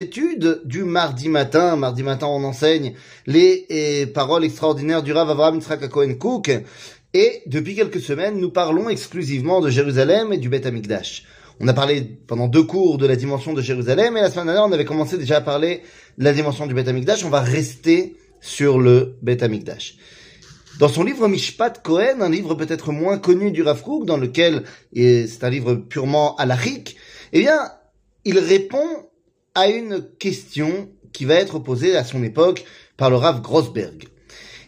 étude du mardi matin. Mardi matin, on enseigne les eh, paroles extraordinaires du Rav Avraham Yitzhak Cohen Cook. Et depuis quelques semaines, nous parlons exclusivement de Jérusalem et du Beth Amikdash. On a parlé pendant deux cours de la dimension de Jérusalem et la semaine dernière, on avait commencé déjà à parler de la dimension du Beth Amikdash. On va rester sur le Beth Amikdash. Dans son livre Mishpat Cohen, un livre peut-être moins connu du Rav Kook, dans lequel c'est un livre purement halachique, eh bien, il répond à une question qui va être posée à son époque par le Rav Grossberg.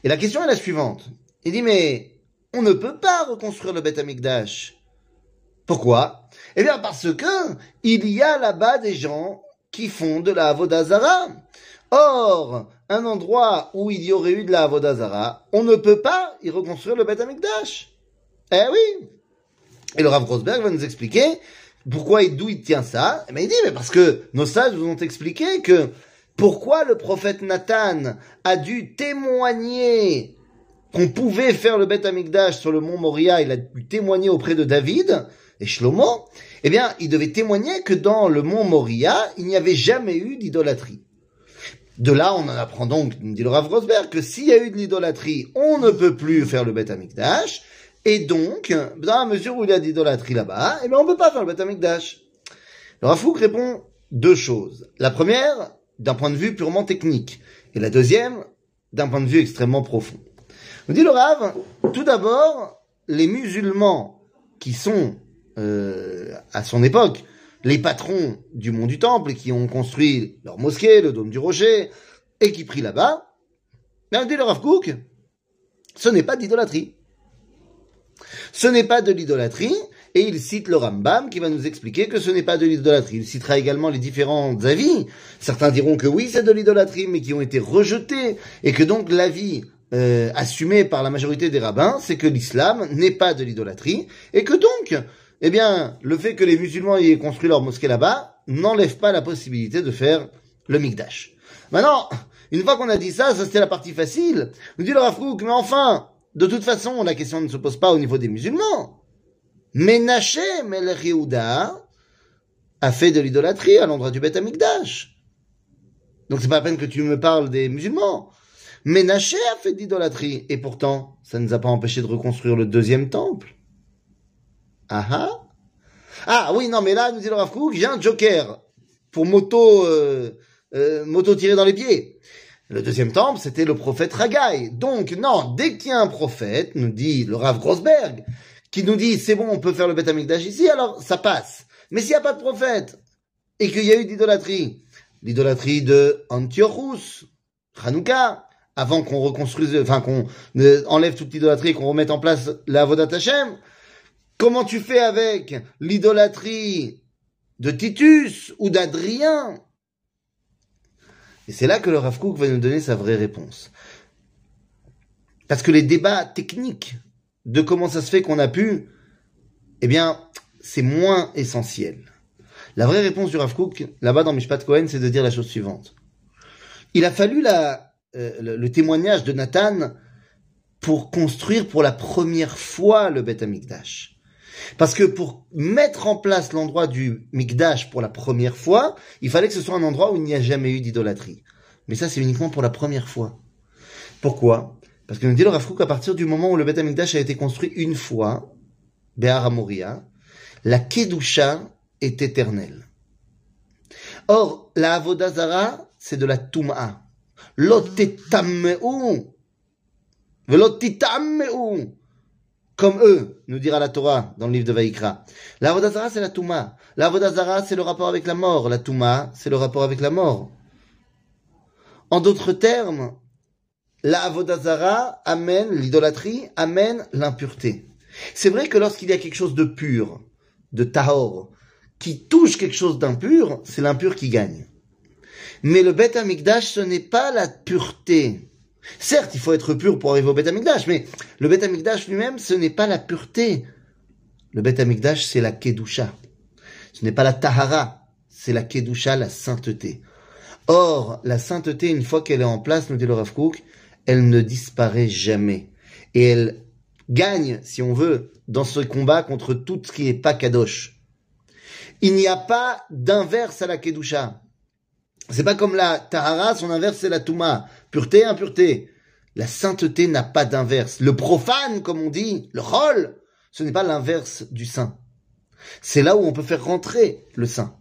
Et la question est la suivante. Il dit, mais on ne peut pas reconstruire le Beth Amikdash. Pourquoi? Eh bien parce que il y a là-bas des gens qui font de la Avodazara. Or, un endroit où il y aurait eu de la Avodazara, on ne peut pas y reconstruire le Beth Amikdash. Eh oui Et le Rav Grossberg va nous expliquer pourquoi et d'où il tient ça? Eh bien, il dit, mais parce que nos sages vous ont expliqué que pourquoi le prophète Nathan a dû témoigner qu'on pouvait faire le Beth Amikdash sur le mont Moria, il a dû témoigner auprès de David et Shlomo, eh bien, il devait témoigner que dans le mont Moria, il n'y avait jamais eu d'idolâtrie. De là, on en apprend donc, dit le Rav Rosberg, que s'il y a eu de l'idolâtrie, on ne peut plus faire le Beth Amikdash, et donc, dans la mesure où il y a d'idolâtrie là-bas, eh bien, on peut pas faire le Beth Amikdash. Le Rafouk répond deux choses. La première, d'un point de vue purement technique. Et la deuxième, d'un point de vue extrêmement profond. Nous dit le Rav, tout d'abord, les musulmans qui sont, euh, à son époque, les patrons du mont du Temple, qui ont construit leur mosquée, le dôme du rocher, et qui prient là-bas, bien, dit le Rav Kook, ce n'est pas d'idolâtrie. Ce n'est pas de l'idolâtrie, et il cite le Rambam qui va nous expliquer que ce n'est pas de l'idolâtrie. Il citera également les différents avis. Certains diront que oui, c'est de l'idolâtrie, mais qui ont été rejetés, et que donc l'avis euh, assumé par la majorité des rabbins, c'est que l'islam n'est pas de l'idolâtrie, et que donc, eh bien, le fait que les musulmans aient construit leur mosquée là-bas n'enlève pas la possibilité de faire le mikdash. Maintenant, une fois qu'on a dit ça, ça c'était la partie facile. Nous dit le Rafrouk, mais enfin, de toute façon, la question ne se pose pas au niveau des musulmans. Ménaché Melech Yehuda a fait de l'idolâtrie à l'endroit du Beth Amikdash. Donc c'est pas la peine que tu me parles des musulmans. Ménaché a fait de l'idolâtrie. Et pourtant, ça ne nous a pas empêché de reconstruire le deuxième temple. Ah ah Ah oui, non, mais là, nous dit le Rav Kook, joker pour moto, euh, euh, moto dans les pieds. Le deuxième temple, c'était le prophète Ragai. Donc, non, dès qu'il y a un prophète, nous dit le Rav Grossberg, qui nous dit, c'est bon, on peut faire le Beth Amikdash ici, alors ça passe. Mais s'il n'y a pas de prophète, et qu'il y a eu d'idolâtrie, l'idolâtrie de Antiochus, Hanouka, avant qu'on reconstruise, enfin qu'on enlève toute l'idolâtrie, qu'on remette en place la Vodat Hashem, comment tu fais avec l'idolâtrie de Titus ou d'Adrien et c'est là que le Rav va nous donner sa vraie réponse. Parce que les débats techniques de comment ça se fait qu'on a pu, eh bien, c'est moins essentiel. La vraie réponse du Rav Kook, là-bas dans Mishpat Cohen, c'est de dire la chose suivante. Il a fallu la, euh, le, le, témoignage de Nathan pour construire pour la première fois le Beth Amikdash. Parce que pour mettre en place l'endroit du Mikdash pour la première fois, il fallait que ce soit un endroit où il n'y a jamais eu d'idolâtrie. Mais ça, c'est uniquement pour la première fois. Pourquoi? Parce que nous dit le Rav qu'à partir du moment où le Beth Amikdash a été construit une fois, Béar Amoria, la Kedusha est éternelle. Or, la Avodazara, c'est de la Tum'a. L'otetammeu. Velotitameu comme eux, nous dira la Torah dans le livre de Vaïkra. La Avodazara, c'est la Touma. La Avodazara, c'est le rapport avec la mort. La Touma, c'est le rapport avec la mort. En d'autres termes, la Avodazara amène l'idolâtrie, amène l'impureté. C'est vrai que lorsqu'il y a quelque chose de pur, de tahor, qui touche quelque chose d'impur, c'est l'impur qui gagne. Mais le Beth Amikdash, ce n'est pas la pureté. Certes, il faut être pur pour arriver au Beth Amikdash, mais le Beth Amikdash lui-même, ce n'est pas la pureté. Le Beth Amikdash, c'est la Kedusha. Ce n'est pas la Tahara, c'est la Kedusha, la sainteté. Or, la sainteté, une fois qu'elle est en place, nous dit le Rav Kook, elle ne disparaît jamais. Et elle gagne, si on veut, dans ce combat contre tout ce qui n'est pas Kadosh. Il n'y a pas d'inverse à la Kedusha. C'est pas comme la tahara, son inverse c'est la touma. Pureté, impureté. La sainteté n'a pas d'inverse. Le profane, comme on dit, le rôle, ce n'est pas l'inverse du saint. C'est là où on peut faire rentrer le saint.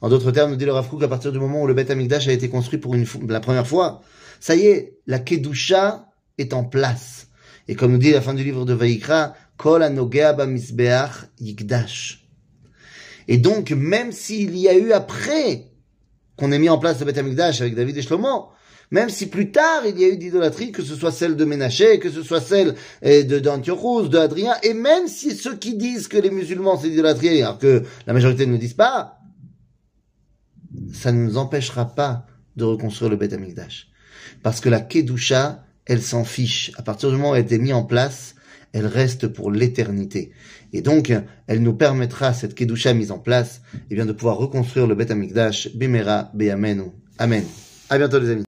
En d'autres termes, nous dit le Rav à partir du moment où le Beth Amikdash a été construit pour une, la première fois, ça y est, la Kedusha est en place. Et comme nous dit la fin du livre de Vaikra, Kol yikdash. Et donc, même s'il y a eu après qu'on ait mis en place le Beth Amikdash avec David et Shlomo, même si plus tard il y a eu d'idolâtrie, que ce soit celle de Ménaché, que ce soit celle eh, de d'Antiochus, de Adrien, et même si ceux qui disent que les musulmans c'est l'idolâtrie, alors que la majorité ne disent pas, ça ne nous empêchera pas de reconstruire le Beth Amikdash. Parce que la Kedusha, elle s'en fiche. À partir du moment où elle a été mise en place, elle reste pour l'éternité. Et donc, elle nous permettra, cette Kedusha mise en place, eh bien, de pouvoir reconstruire le Beth Amikdash, Bimera, Be'amenu. Amen. À bientôt les amis.